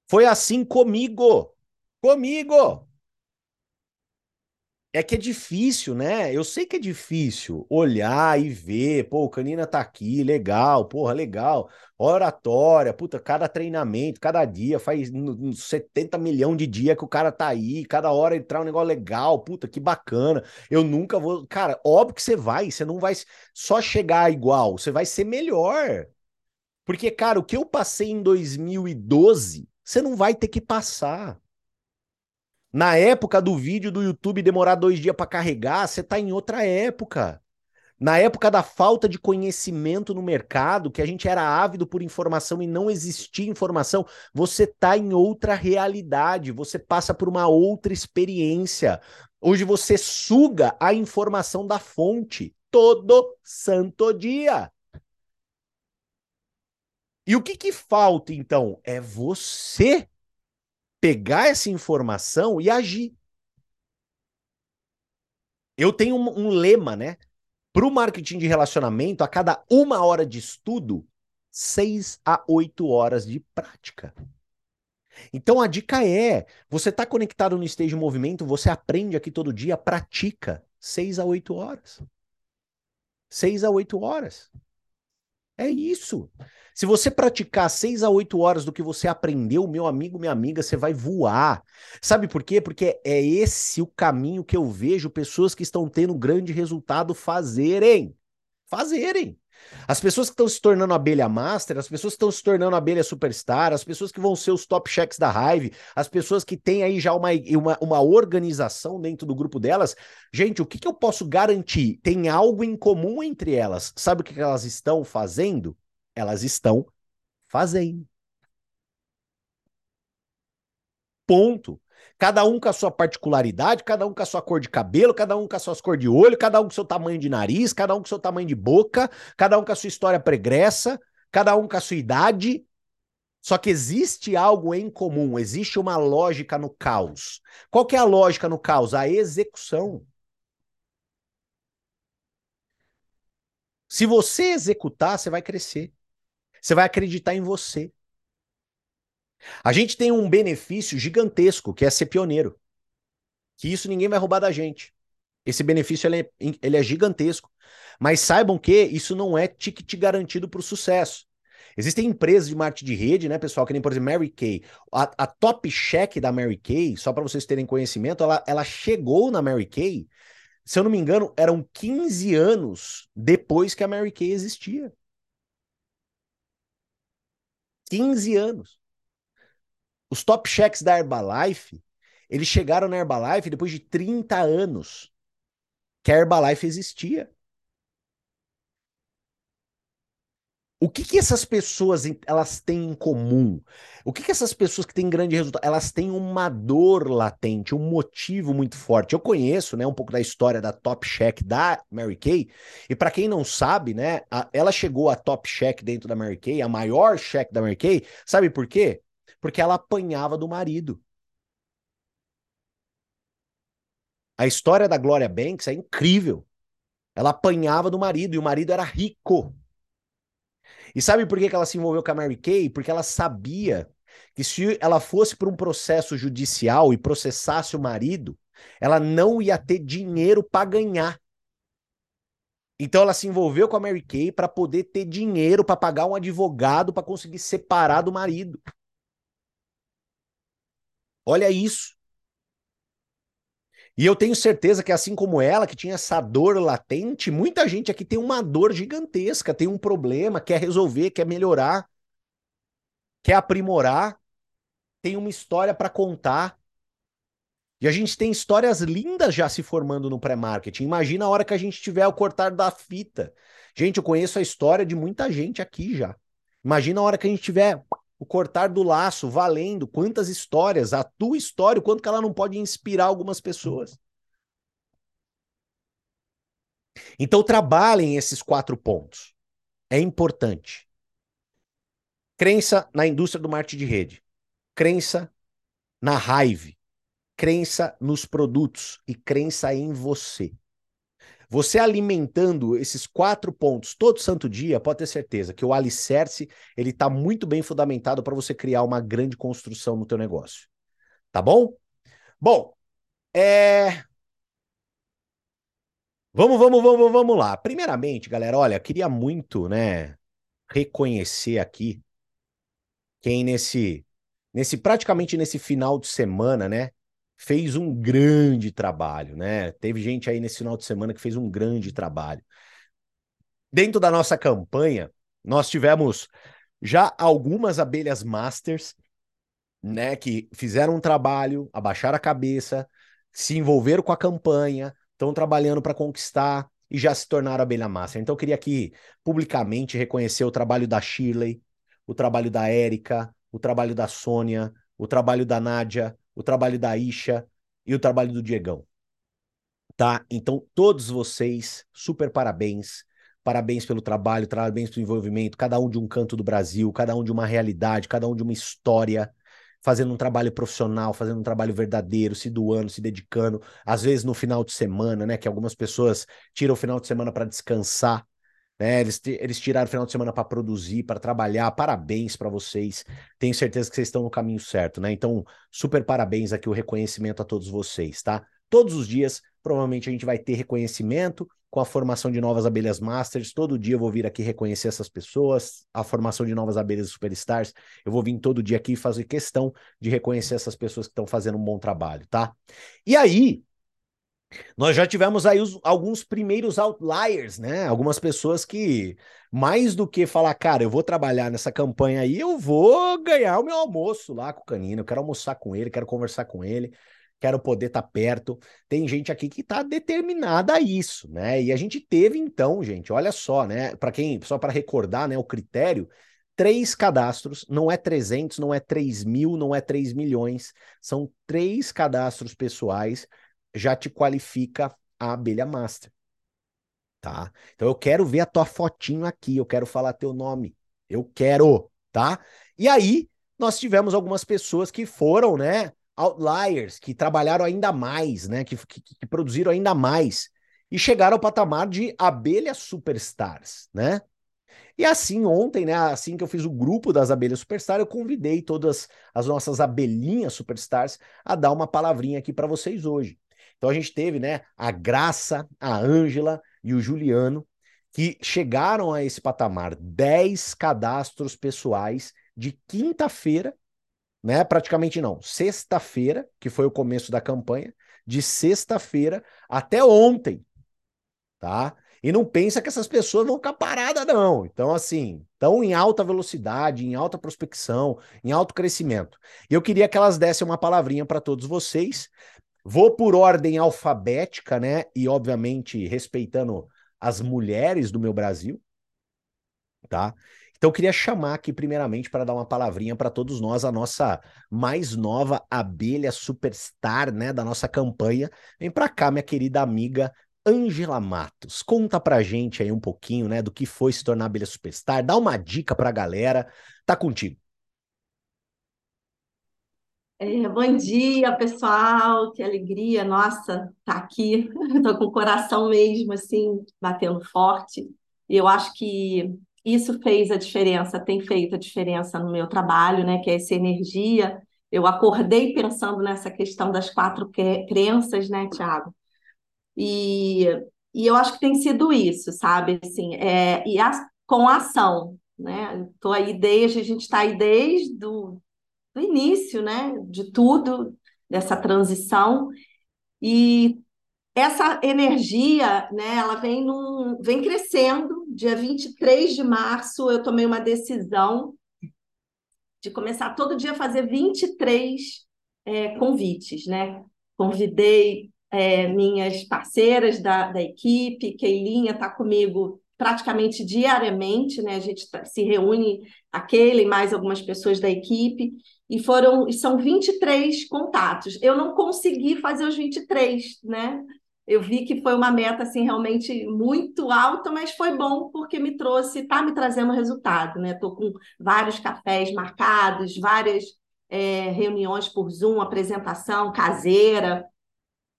Foi assim comigo. Comigo. É que é difícil, né? Eu sei que é difícil olhar e ver, pô, o Canina tá aqui, legal, porra, legal. Oratória, puta, cada treinamento, cada dia, faz 70 milhões de dia que o cara tá aí, cada hora entrar um negócio legal, puta, que bacana. Eu nunca vou. Cara, óbvio que você vai, você não vai só chegar igual, você vai ser melhor. Porque, cara, o que eu passei em 2012, você não vai ter que passar. Na época do vídeo do YouTube demorar dois dias para carregar, você tá em outra época. Na época da falta de conhecimento no mercado, que a gente era ávido por informação e não existia informação, você tá em outra realidade, você passa por uma outra experiência. Hoje você suga a informação da fonte todo santo dia. E o que que falta então? É você pegar essa informação e agir. Eu tenho um, um lema, né? Para o marketing de relacionamento, a cada uma hora de estudo, seis a oito horas de prática. Então a dica é: você está conectado no Stage Movimento, você aprende aqui todo dia, pratica seis a oito horas. Seis a oito horas. É isso. Se você praticar seis a oito horas do que você aprendeu, meu amigo, minha amiga, você vai voar. Sabe por quê? Porque é esse o caminho que eu vejo pessoas que estão tendo grande resultado fazerem. Fazerem. As pessoas que estão se tornando abelha master, as pessoas que estão se tornando abelha superstar, as pessoas que vão ser os top checks da Hive, as pessoas que têm aí já uma, uma, uma organização dentro do grupo delas. Gente, o que, que eu posso garantir? Tem algo em comum entre elas. Sabe o que, que elas estão fazendo? Elas estão fazendo. Ponto. Cada um com a sua particularidade, cada um com a sua cor de cabelo, cada um com as suas cor de olho, cada um com o seu tamanho de nariz, cada um com o seu tamanho de boca, cada um com a sua história pregressa, cada um com a sua idade. Só que existe algo em comum, existe uma lógica no caos. Qual que é a lógica no caos? A execução. Se você executar, você vai crescer. Você vai acreditar em você. A gente tem um benefício gigantesco, que é ser pioneiro. Que isso ninguém vai roubar da gente. Esse benefício ele é, ele é gigantesco. Mas saibam que isso não é ticket garantido para o sucesso. Existem empresas de marketing de rede, né, pessoal, que nem, por exemplo, Mary Kay. A, a Top Check da Mary Kay, só para vocês terem conhecimento, ela, ela chegou na Mary Kay, se eu não me engano, eram 15 anos depois que a Mary Kay existia. 15 anos. Os top checks da Herbalife, eles chegaram na Herbalife depois de 30 anos que a Herbalife existia. O que, que essas pessoas elas têm em comum? O que, que essas pessoas que têm grande resultado, elas têm uma dor latente, um motivo muito forte. Eu conheço, né, um pouco da história da Top Check da Mary Kay, e para quem não sabe, né, a, ela chegou a Top Check dentro da Mary Kay, a maior check da Mary Kay, sabe por quê? Porque ela apanhava do marido. A história da Gloria Banks é incrível. Ela apanhava do marido e o marido era rico. E sabe por que ela se envolveu com a Mary Kay? Porque ela sabia que se ela fosse para um processo judicial e processasse o marido, ela não ia ter dinheiro para ganhar. Então ela se envolveu com a Mary Kay para poder ter dinheiro para pagar um advogado para conseguir separar do marido. Olha isso. E eu tenho certeza que, assim como ela, que tinha essa dor latente, muita gente aqui tem uma dor gigantesca, tem um problema, quer resolver, quer melhorar, quer aprimorar, tem uma história para contar. E a gente tem histórias lindas já se formando no pré-marketing. Imagina a hora que a gente tiver o cortar da fita. Gente, eu conheço a história de muita gente aqui já. Imagina a hora que a gente tiver o cortar do laço, valendo, quantas histórias, a tua história, o quanto que ela não pode inspirar algumas pessoas. Então trabalhem esses quatro pontos. É importante. Crença na indústria do marketing de rede. Crença na raiva. Crença nos produtos e crença em você. Você alimentando esses quatro pontos todo santo dia, pode ter certeza que o alicerce ele está muito bem fundamentado para você criar uma grande construção no teu negócio. Tá bom? Bom, é... Vamos, vamos, vamos, vamos lá. Primeiramente, galera, olha, queria muito, né, reconhecer aqui quem nesse, nesse praticamente nesse final de semana, né, fez um grande trabalho, né? Teve gente aí nesse final de semana que fez um grande trabalho. Dentro da nossa campanha, nós tivemos já algumas abelhas masters né, que fizeram um trabalho, abaixaram a cabeça, se envolveram com a campanha, estão trabalhando para conquistar e já se tornaram abelha master. Então eu queria aqui publicamente reconhecer o trabalho da Shirley, o trabalho da Érica, o trabalho da Sônia, o trabalho da Nádia, o trabalho da Isha e o trabalho do Diegão. Tá? Então todos vocês, super parabéns. Parabéns pelo trabalho, parabéns pelo envolvimento, cada um de um canto do Brasil, cada um de uma realidade, cada um de uma história fazendo um trabalho profissional, fazendo um trabalho verdadeiro, se doando, se dedicando, às vezes no final de semana, né? Que algumas pessoas tiram o final de semana para descansar, né? Eles, eles tiraram o final de semana para produzir, para trabalhar. Parabéns para vocês. Tenho certeza que vocês estão no caminho certo, né? Então, super parabéns aqui, o reconhecimento a todos vocês, tá? Todos os dias, provavelmente a gente vai ter reconhecimento com a formação de novas abelhas masters. Todo dia eu vou vir aqui reconhecer essas pessoas, a formação de novas abelhas superstars. Eu vou vir todo dia aqui fazer questão de reconhecer essas pessoas que estão fazendo um bom trabalho, tá? E aí, nós já tivemos aí os, alguns primeiros outliers, né? Algumas pessoas que, mais do que falar, cara, eu vou trabalhar nessa campanha aí, eu vou ganhar o meu almoço lá com o Canino, eu quero almoçar com ele, quero conversar com ele quero poder estar tá perto. Tem gente aqui que está determinada a isso, né? E a gente teve então, gente, olha só, né? Para quem, só para recordar, né, o critério, três cadastros, não é 300, não é 3 mil, não é 3 milhões, são três cadastros pessoais, já te qualifica a abelha master. Tá? Então eu quero ver a tua fotinho aqui, eu quero falar teu nome. Eu quero, tá? E aí, nós tivemos algumas pessoas que foram, né, outliers que trabalharam ainda mais, né? Que, que, que, produziram ainda mais e chegaram ao patamar de abelhas superstars, né? E assim, ontem, né? Assim que eu fiz o grupo das abelhas superstars, eu convidei todas as nossas abelhinhas superstars a dar uma palavrinha aqui para vocês hoje. Então a gente teve, né? A Graça, a Ângela e o Juliano que chegaram a esse patamar, 10 cadastros pessoais de quinta-feira né? Praticamente não. Sexta-feira, que foi o começo da campanha, de sexta-feira até ontem, tá? E não pensa que essas pessoas vão ficar paradas, não. Então, assim, estão em alta velocidade, em alta prospecção, em alto crescimento. E eu queria que elas dessem uma palavrinha para todos vocês. Vou por ordem alfabética, né? E, obviamente, respeitando as mulheres do meu Brasil, tá? Então, eu queria chamar aqui, primeiramente, para dar uma palavrinha para todos nós, a nossa mais nova abelha superstar, né, da nossa campanha. Vem para cá, minha querida amiga Angela Matos. Conta pra gente aí um pouquinho, né, do que foi se tornar abelha superstar. Dá uma dica pra galera. Tá contigo. É, bom dia, pessoal. Que alegria, nossa, tá aqui. *laughs* Tô com o coração mesmo assim batendo forte. E eu acho que isso fez a diferença, tem feito a diferença no meu trabalho, né? Que é essa energia. Eu acordei pensando nessa questão das quatro crenças, né, Tiago? E, e eu acho que tem sido isso, sabe? Assim, é, e a, com a ação, né? Estou aí desde, a gente está aí desde do, do início, né? De tudo, dessa transição. E essa energia, né, ela vem, num, vem crescendo. Dia 23 de março, eu tomei uma decisão de começar todo dia a fazer 23 é, convites, né? Convidei é, minhas parceiras da, da equipe, Keilinha está comigo praticamente diariamente, né? A gente tá, se reúne, aquele e mais algumas pessoas da equipe, e foram, são 23 contatos. Eu não consegui fazer os 23, né? eu vi que foi uma meta assim realmente muito alta, mas foi bom porque me trouxe, está me trazendo resultado, né? Estou com vários cafés marcados, várias é, reuniões por Zoom, apresentação caseira.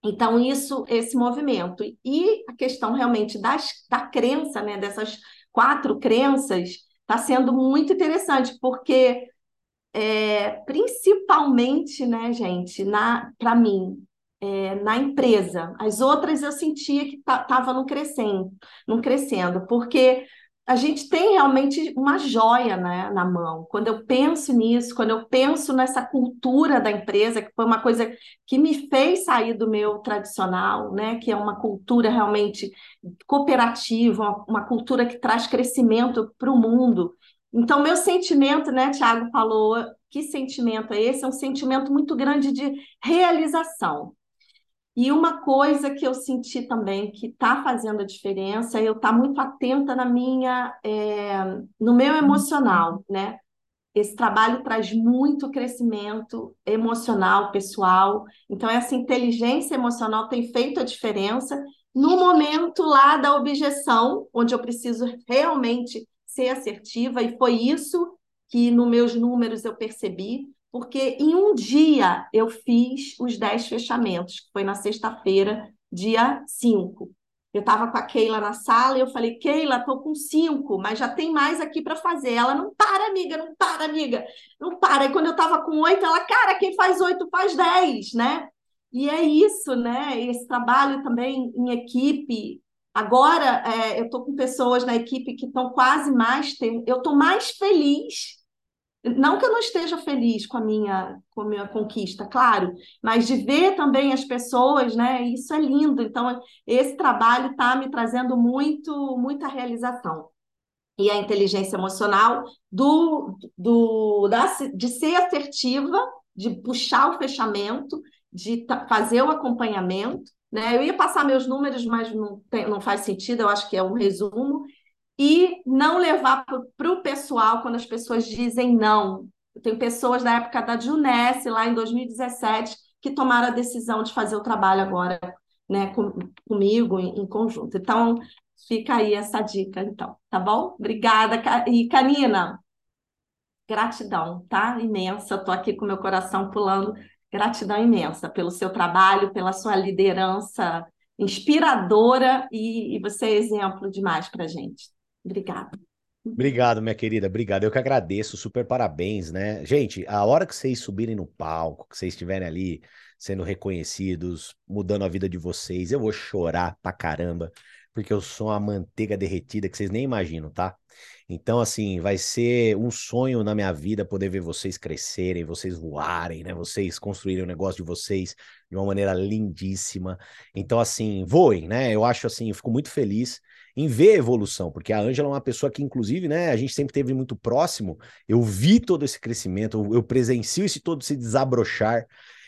Então, isso, esse movimento. E a questão realmente das, da crença, né? Dessas quatro crenças, está sendo muito interessante, porque é, principalmente, né, gente, para mim, é, na empresa. As outras eu sentia que estava não crescendo, não crescendo, porque a gente tem realmente uma joia né, na mão. Quando eu penso nisso, quando eu penso nessa cultura da empresa, que foi uma coisa que me fez sair do meu tradicional, né, que é uma cultura realmente cooperativa, uma, uma cultura que traz crescimento para o mundo. Então, meu sentimento, né, Tiago falou, que sentimento é esse? É um sentimento muito grande de realização. E uma coisa que eu senti também que está fazendo a diferença é eu estar tá muito atenta na minha, é, no meu emocional, né? Esse trabalho traz muito crescimento emocional, pessoal. Então, essa inteligência emocional tem feito a diferença no momento lá da objeção, onde eu preciso realmente ser assertiva, e foi isso que nos meus números eu percebi, porque em um dia eu fiz os 10 fechamentos, que foi na sexta-feira, dia 5. Eu estava com a Keila na sala e eu falei, Keila, estou com cinco, mas já tem mais aqui para fazer. Ela, não para, amiga, não para, amiga, não para. E quando eu estava com oito, ela, cara, quem faz oito faz dez, né? E é isso, né? Esse trabalho também em equipe. Agora, é, eu estou com pessoas na equipe que estão quase mais. Eu estou mais feliz. Não que eu não esteja feliz com a minha, com a minha conquista, claro, mas de ver também as pessoas, né? Isso é lindo. Então, esse trabalho está me trazendo muito, muita realização. E a inteligência emocional do, do, da, de ser assertiva, de puxar o fechamento de fazer o acompanhamento. Né? Eu ia passar meus números, mas não, tem, não faz sentido, eu acho que é um resumo. E não levar para o pessoal quando as pessoas dizem não. Eu tenho pessoas da época da Junesse, lá em 2017, que tomaram a decisão de fazer o trabalho agora né, com, comigo em, em conjunto. Então, fica aí essa dica, então, tá bom? Obrigada. E, Canina, gratidão, tá? Imensa. Estou aqui com meu coração pulando Gratidão imensa pelo seu trabalho, pela sua liderança inspiradora e, e você é exemplo demais para gente. Obrigada. Obrigado, minha querida. Obrigado. Eu que agradeço. Super parabéns, né? Gente, a hora que vocês subirem no palco, que vocês estiverem ali sendo reconhecidos, mudando a vida de vocês, eu vou chorar pra caramba, porque eu sou uma manteiga derretida que vocês nem imaginam, tá? Então, assim, vai ser um sonho na minha vida poder ver vocês crescerem, vocês voarem, né? Vocês construírem o negócio de vocês de uma maneira lindíssima. Então, assim, voem, né? Eu acho assim, eu fico muito feliz em ver a evolução, porque a Ângela é uma pessoa que, inclusive, né, a gente sempre teve muito próximo. Eu vi todo esse crescimento, eu presencio esse todo se desabrochar.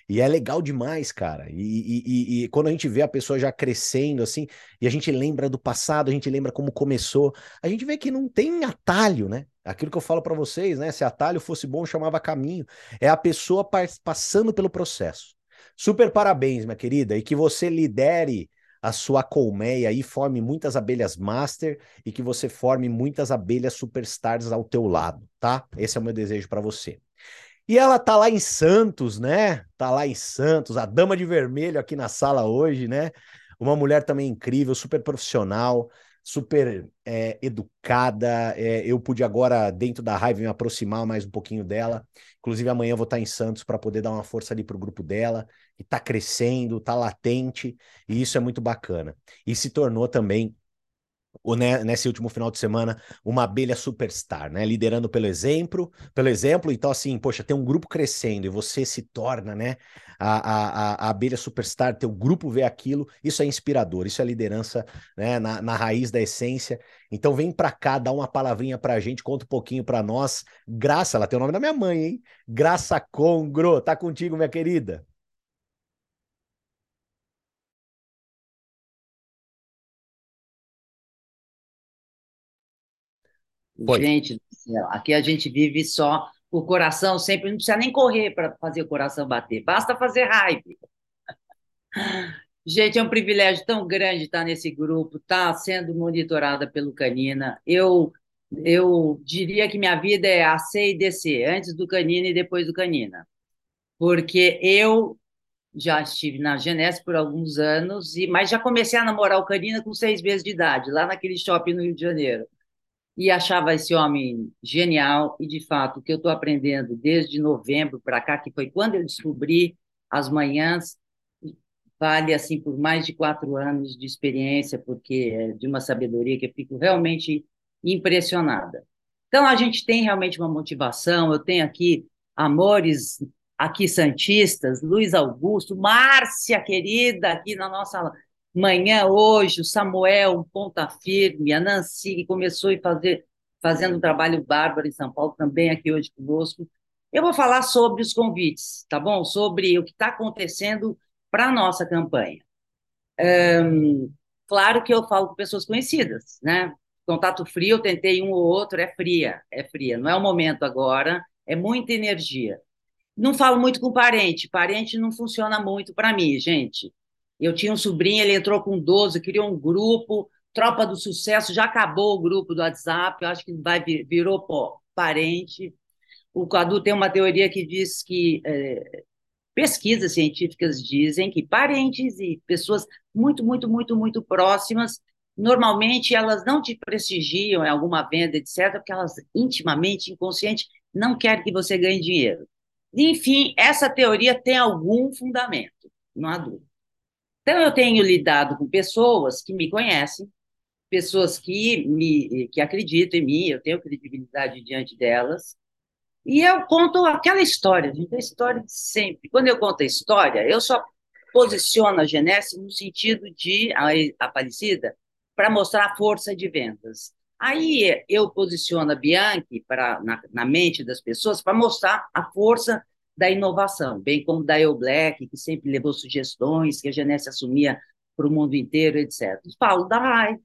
E é legal demais, cara. E, e, e, quando a gente vê a pessoa já crescendo assim, e a gente lembra do passado, a gente lembra como começou, a gente vê que não tem atalho, né? Aquilo que eu falo para vocês, né? Se atalho fosse bom, chamava caminho. É a pessoa passando pelo processo. Super parabéns, minha querida, e que você lidere a sua colmeia e forme muitas abelhas master e que você forme muitas abelhas superstars ao teu lado, tá? Esse é o meu desejo para você. E ela tá lá em Santos, né? Tá lá em Santos, a dama de vermelho aqui na sala hoje, né? Uma mulher também incrível, super profissional, super é, educada. É, eu pude agora, dentro da raiva, me aproximar mais um pouquinho dela. Inclusive, amanhã vou estar em Santos para poder dar uma força ali pro grupo dela, que tá crescendo, tá latente, e isso é muito bacana. E se tornou também né, nesse último final de semana, uma abelha superstar, né? Liderando pelo exemplo, pelo exemplo, então assim, poxa, tem um grupo crescendo e você se torna, né? A, a, a abelha superstar, teu grupo vê aquilo, isso é inspirador, isso é liderança, né? Na, na raiz da essência. Então vem pra cá, dá uma palavrinha pra gente, conta um pouquinho pra nós. Graça, ela tem o nome da minha mãe, hein? Graça Congro, tá contigo, minha querida. Gente do céu, aqui a gente vive só o coração sempre, não precisa nem correr para fazer o coração bater, basta fazer hype. *laughs* Gente, é um privilégio tão grande estar nesse grupo, estar tá sendo monitorada pelo Canina. Eu eu diria que minha vida é a C e DC, antes do Canina e depois do Canina. Porque eu já estive na Genesse por alguns anos, e mas já comecei a namorar o Canina com seis meses de idade, lá naquele shopping no Rio de Janeiro e achava esse homem genial. E, de fato, o que eu estou aprendendo desde novembro para cá, que foi quando eu descobri as manhãs, vale assim por mais de quatro anos de experiência, porque é de uma sabedoria que eu fico realmente impressionada. Então, a gente tem realmente uma motivação. Eu tenho aqui amores aqui santistas, Luiz Augusto, Márcia querida aqui na nossa Manhã, hoje, o Samuel, um ponta firme, a Nancy, que começou a fazer, fazendo um trabalho bárbaro em São Paulo, também aqui hoje conosco. Eu vou falar sobre os convites, tá bom? Sobre o que está acontecendo para a nossa campanha. Um, claro que eu falo com pessoas conhecidas, né? Contato frio, eu tentei um ou outro, é fria, é fria. Não é o momento agora, é muita energia. Não falo muito com parente, parente não funciona muito para mim, gente. Eu tinha um sobrinho, ele entrou com 12, criou um grupo, Tropa do Sucesso, já acabou o grupo do WhatsApp, eu acho que vai virou pô, parente. O Cadu tem uma teoria que diz que é, pesquisas científicas dizem que parentes e pessoas muito, muito, muito, muito próximas, normalmente elas não te prestigiam em alguma venda, etc., porque elas intimamente, inconsciente, não querem que você ganhe dinheiro. Enfim, essa teoria tem algum fundamento, não há dúvida. Então, eu tenho lidado com pessoas que me conhecem, pessoas que, me, que acreditam em mim, eu tenho credibilidade diante delas, e eu conto aquela história, gente, a história de sempre. Quando eu conto a história, eu só posiciono a Genesse no sentido de a Aparecida para mostrar a força de vendas. Aí eu posiciono a Bianchi para, na, na mente das pessoas para mostrar a força da inovação, bem como da Eu Black, que sempre levou sugestões, que a Genesse assumia para o mundo inteiro, etc. Falo da RAI,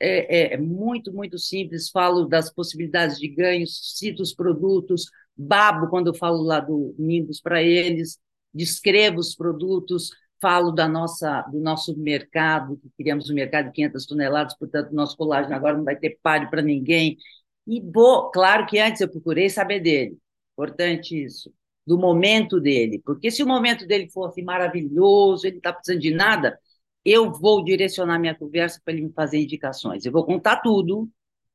é, é, é, muito, muito simples. Falo das possibilidades de ganhos, cito os produtos, babo quando eu falo lá do Nimbus para eles, descrevo os produtos, falo da nossa, do nosso mercado, que criamos um mercado de 500 toneladas, portanto, nosso colágeno agora não vai ter páreo para ninguém. E, vou, claro que antes eu procurei saber dele, importante isso, do momento dele, porque se o momento dele fosse maravilhoso, ele está precisando de nada, eu vou direcionar minha conversa para ele me fazer indicações. Eu vou contar tudo,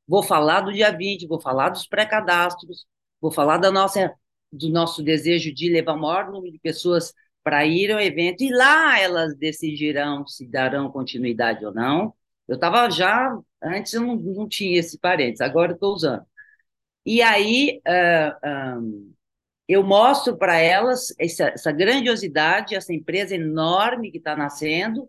vou falar do dia 20, vou falar dos pré-cadastros, vou falar da nossa, do nosso desejo de levar o maior número de pessoas para ir ao evento, e lá elas decidirão se darão continuidade ou não. Eu estava já, antes eu não, não tinha esse parênteses, agora estou usando. E aí, uh, eu mostro para elas essa, essa grandiosidade, essa empresa enorme que está nascendo,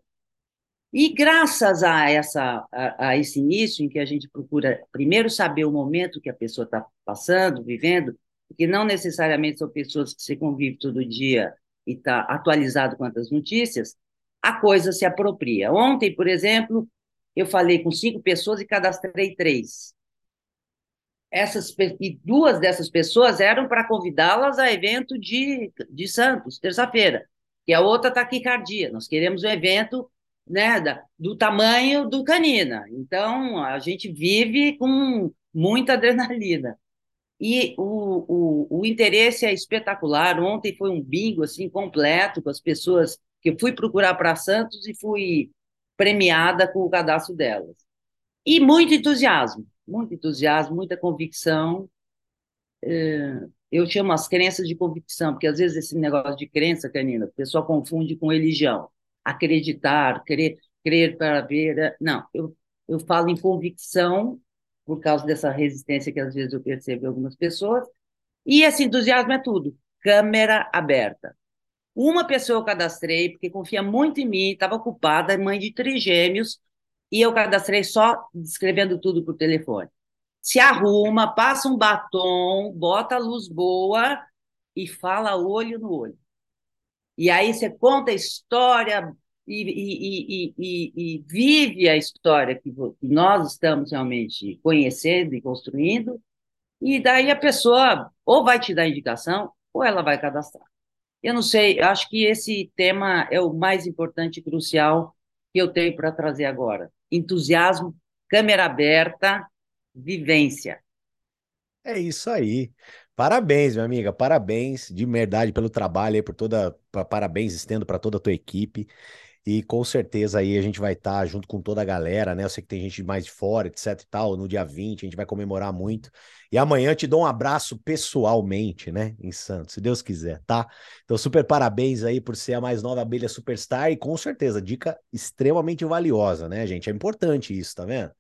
e graças a, essa, a, a, esse início, em que a gente procura primeiro saber o momento que a pessoa está passando, vivendo, porque não necessariamente são pessoas que se convivem todo dia e está atualizado quanto às notícias, a coisa se apropria. Ontem, por exemplo, eu falei com cinco pessoas e cadastrei três. Essas, e duas dessas pessoas eram para convidá-las a evento de, de Santos, terça-feira, e a outra está aqui cardia. Nós queremos um evento né, da, do tamanho do canina. Então, a gente vive com muita adrenalina. E o, o, o interesse é espetacular. Ontem foi um bingo assim completo com as pessoas que eu fui procurar para Santos e fui premiada com o cadastro delas. E muito entusiasmo, muito entusiasmo, muita convicção. É, eu chamo as crenças de convicção, porque às vezes esse negócio de crença, Canina, o pessoal confunde com religião acreditar, crer, crer para ver. Eh, não, eu, eu falo em convicção, por causa dessa resistência que às vezes eu percebo em algumas pessoas, e esse entusiasmo é tudo. Câmera aberta. Uma pessoa eu cadastrei, porque confia muito em mim, estava ocupada, mãe de trigêmeos, e eu cadastrei só escrevendo tudo por telefone. Se arruma, passa um batom, bota a luz boa e fala olho no olho. E aí você conta a história e, e, e, e vive a história que nós estamos realmente conhecendo e construindo, e daí a pessoa ou vai te dar indicação ou ela vai cadastrar. Eu não sei, acho que esse tema é o mais importante e crucial que eu tenho para trazer agora. Entusiasmo, câmera aberta, vivência. É isso aí. Parabéns, minha amiga, parabéns de verdade pelo trabalho aí, por toda, parabéns estendo para toda a tua equipe. E com certeza aí a gente vai estar tá junto com toda a galera, né? Eu sei que tem gente mais de fora, etc e tal. No dia 20 a gente vai comemorar muito. E amanhã te dou um abraço pessoalmente, né? Em Santos, se Deus quiser, tá? Então, super parabéns aí por ser a mais nova abelha superstar e com certeza, dica extremamente valiosa, né, gente? É importante isso, tá vendo?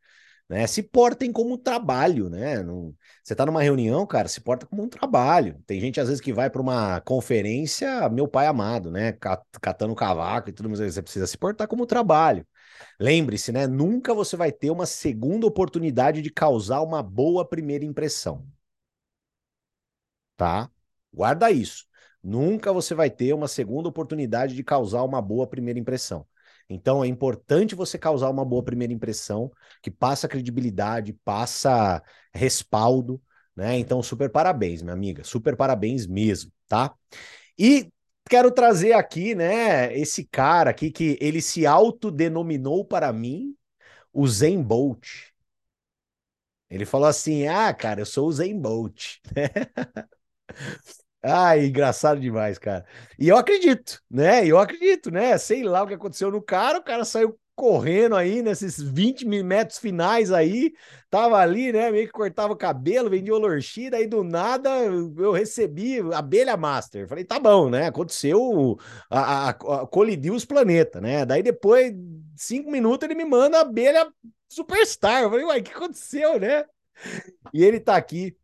Né? Se portem como trabalho, né? Não... Você está numa reunião, cara, se porta como um trabalho. Tem gente, às vezes, que vai para uma conferência, meu pai amado, né? Catando cavaco e tudo mais. Você precisa se portar como trabalho. Lembre-se, né? Nunca você vai ter uma segunda oportunidade de causar uma boa primeira impressão. Tá? Guarda isso. Nunca você vai ter uma segunda oportunidade de causar uma boa primeira impressão. Então é importante você causar uma boa primeira impressão, que passa credibilidade, passa respaldo, né? Então, super parabéns, minha amiga, super parabéns mesmo, tá? E quero trazer aqui, né, esse cara aqui que ele se autodenominou para mim o Zen Bolt. Ele falou assim: "Ah, cara, eu sou o Zen Bolt". *laughs* Ai, engraçado demais, cara. E eu acredito, né? Eu acredito, né? Sei lá o que aconteceu no cara, o cara saiu correndo aí nesses 20 metros finais aí, tava ali, né? Meio que cortava o cabelo, vendia olorchida, aí do nada eu recebi abelha master. Falei, tá bom, né? Aconteceu, a, a, a colidiu os planetas, né? Daí depois, cinco minutos, ele me manda abelha superstar. Eu falei, uai, o que aconteceu, né? E ele tá aqui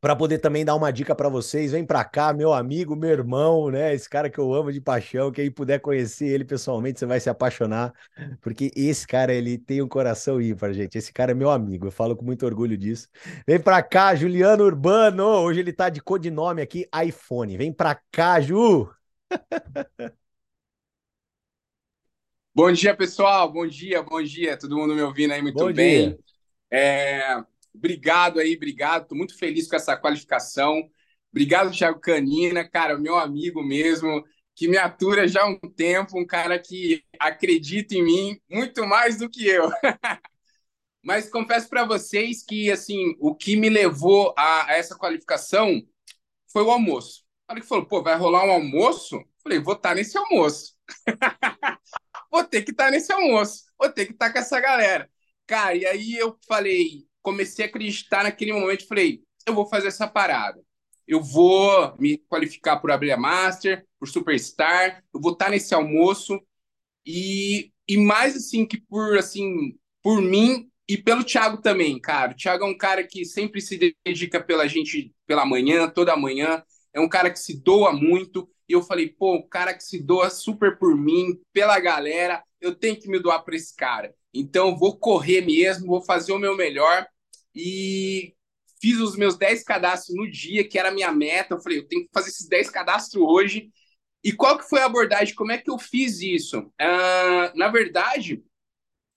para poder também dar uma dica para vocês, vem para cá, meu amigo, meu irmão, né? Esse cara que eu amo de paixão, quem puder conhecer ele pessoalmente, você vai se apaixonar, porque esse cara ele tem um coração ímpar, gente. Esse cara é meu amigo, eu falo com muito orgulho disso. Vem para cá, Juliano Urbano. Hoje ele tá de codinome aqui, iPhone. Vem para cá, Ju. Bom dia, pessoal. Bom dia, bom dia. Todo mundo me ouvindo aí muito bem. É, Obrigado aí, obrigado. Estou muito feliz com essa qualificação. Obrigado, Thiago Canina, cara, meu amigo mesmo, que me atura já há um tempo, um cara que acredita em mim muito mais do que eu. *laughs* Mas confesso para vocês que assim, o que me levou a, a essa qualificação foi o almoço. Na hora que falou, pô, vai rolar um almoço? Falei, vou estar *laughs* tá nesse almoço. vou ter que estar tá nesse almoço. Vou ter que estar tá com essa galera. Cara, e aí eu falei, comecei a acreditar naquele momento. Falei, eu vou fazer essa parada. Eu vou me qualificar por Abrilha Master, por Superstar. Eu vou estar nesse almoço. E, e mais assim que por assim por mim e pelo Thiago também, cara. O Thiago é um cara que sempre se dedica pela gente pela manhã, toda manhã. É um cara que se doa muito. E eu falei, pô, o cara que se doa super por mim, pela galera, eu tenho que me doar para esse cara. Então, vou correr mesmo, vou fazer o meu melhor e fiz os meus 10 cadastros no dia, que era a minha meta. Eu falei, eu tenho que fazer esses 10 cadastros hoje. E qual que foi a abordagem? Como é que eu fiz isso? Uh, na verdade,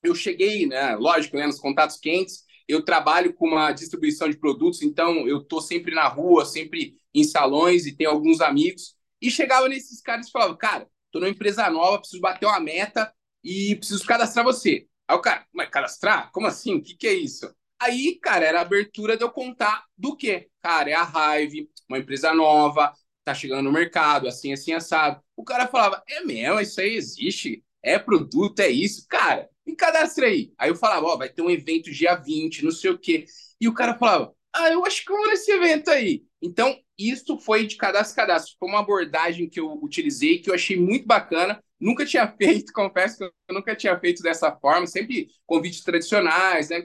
eu cheguei, né, lógico, né, nos contatos quentes, eu trabalho com uma distribuição de produtos, então eu tô sempre na rua, sempre em salões e tenho alguns amigos. E chegava nesses caras e falava, cara, tô numa empresa nova, preciso bater uma meta e preciso cadastrar você. Aí o cara, mas cadastrar? Como assim? O que, que é isso? Aí, cara, era a abertura de eu contar do quê? Cara, é a Hive, uma empresa nova, tá chegando no mercado, assim, assim, assado. O cara falava, é mesmo, isso aí existe, é produto, é isso. Cara, me cadastra aí. Aí eu falava, ó, oh, vai ter um evento dia 20, não sei o quê. E o cara falava, ah, eu acho que eu vou nesse evento aí. Então, isso foi de cadastro a cadastro. Foi uma abordagem que eu utilizei, que eu achei muito bacana. Nunca tinha *laughs* feito, confesso que eu nunca tinha feito dessa forma. Sempre convites tradicionais, né?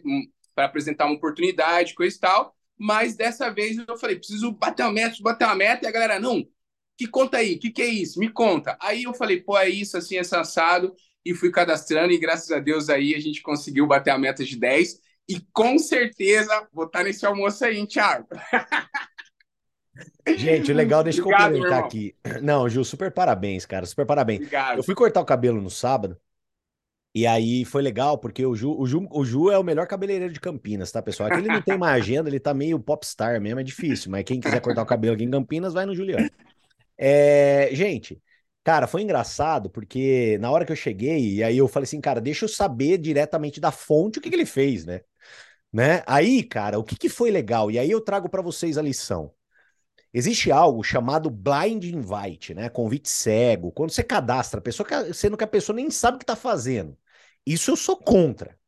Para apresentar uma oportunidade, coisa e tal. Mas dessa vez eu falei, preciso bater uma meta, bater uma meta. E a galera, não, que conta aí, o que, que é isso? Me conta. Aí eu falei, pô, é isso, assim, é assado. E fui cadastrando e graças a Deus aí a gente conseguiu bater a meta de 10. E com certeza vou estar nesse almoço aí, hein, Thiago? *laughs* Gente, legal, deixa eu complementar aqui. Não, Ju, super parabéns, cara, super parabéns. Obrigado. Eu fui cortar o cabelo no sábado e aí foi legal, porque o Ju, o, Ju, o Ju é o melhor cabeleireiro de Campinas, tá, pessoal? Aqui ele não tem mais agenda, ele tá meio popstar mesmo, é difícil. Mas quem quiser cortar o cabelo aqui em Campinas, vai no Juliano. É, gente, cara, foi engraçado, porque na hora que eu cheguei, e aí eu falei assim, cara, deixa eu saber diretamente da fonte o que, que ele fez, né? né? Aí, cara, o que, que foi legal? E aí eu trago para vocês a lição. Existe algo chamado blind invite, né? Convite cego. Quando você cadastra a pessoa, sendo que a pessoa nem sabe o que está fazendo. Isso eu sou contra.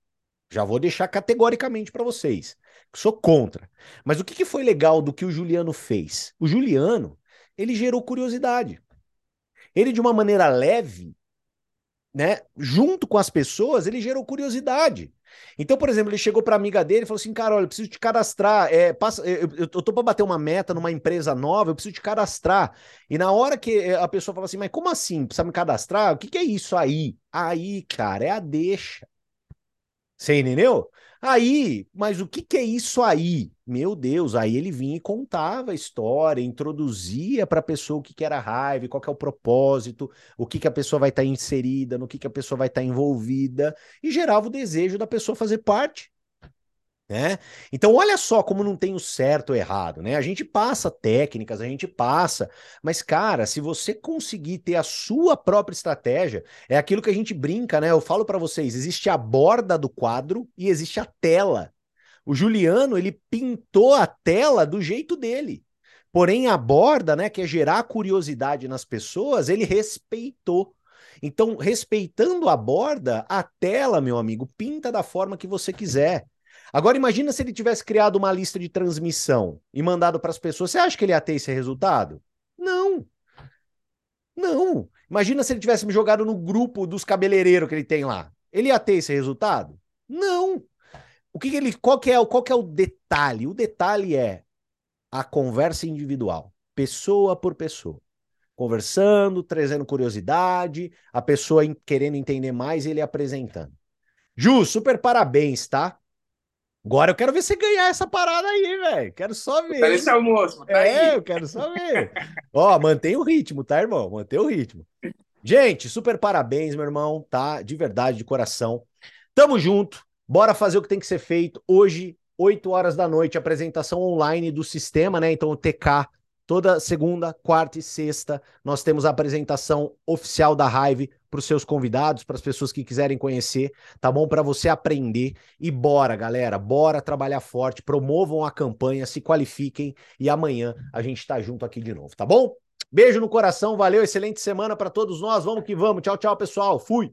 Já vou deixar categoricamente para vocês. Sou contra. Mas o que, que foi legal do que o Juliano fez? O Juliano, ele gerou curiosidade. Ele, de uma maneira leve, né, junto com as pessoas, ele gerou curiosidade. Então, por exemplo, ele chegou para amiga dele e falou assim: Cara, olha, eu preciso te cadastrar. É, passa, eu, eu, tô para bater uma meta numa empresa nova, eu preciso te cadastrar. E na hora que eh, a pessoa fala assim: Mas como assim? Precisa me cadastrar? O que, que é isso aí? Aí, cara, é a deixa. Você entendeu? Aí, mas o que, que é isso aí? Meu Deus, aí ele vinha e contava a história, introduzia para a pessoa o que, que era raiva, qual que é o propósito, o que, que a pessoa vai estar tá inserida, no que, que a pessoa vai estar tá envolvida, e gerava o desejo da pessoa fazer parte. Né? Então, olha só como não tem o certo ou errado, né? A gente passa técnicas, a gente passa, mas, cara, se você conseguir ter a sua própria estratégia, é aquilo que a gente brinca, né? Eu falo para vocês: existe a borda do quadro e existe a tela. O Juliano, ele pintou a tela do jeito dele. Porém, a borda, né, que é gerar curiosidade nas pessoas, ele respeitou. Então, respeitando a borda, a tela, meu amigo, pinta da forma que você quiser. Agora imagina se ele tivesse criado uma lista de transmissão e mandado para as pessoas. Você acha que ele ia ter esse resultado? Não. Não. Imagina se ele tivesse me jogado no grupo dos cabeleireiros que ele tem lá. Ele ia ter esse resultado? Não. O que, que ele, qual que é, qual que é o detalhe? O detalhe é a conversa individual, pessoa por pessoa. Conversando, trazendo curiosidade, a pessoa querendo entender mais e ele apresentando. Ju, super parabéns, tá? Agora eu quero ver você ganhar essa parada aí, velho. Quero só ver. Tá nesse almoço, tá É, aí. eu quero só ver. Ó, mantém o ritmo, tá, irmão? Mantém o ritmo. Gente, super parabéns, meu irmão, tá? De verdade, de coração. Tamo junto. Bora fazer o que tem que ser feito. Hoje, 8 horas da noite, apresentação online do sistema, né? Então, o TK Toda segunda, quarta e sexta, nós temos a apresentação oficial da Hive para os seus convidados, para as pessoas que quiserem conhecer, tá bom? Para você aprender. E bora, galera, bora trabalhar forte, promovam a campanha, se qualifiquem e amanhã a gente está junto aqui de novo, tá bom? Beijo no coração, valeu, excelente semana para todos nós. Vamos que vamos. Tchau, tchau, pessoal. Fui.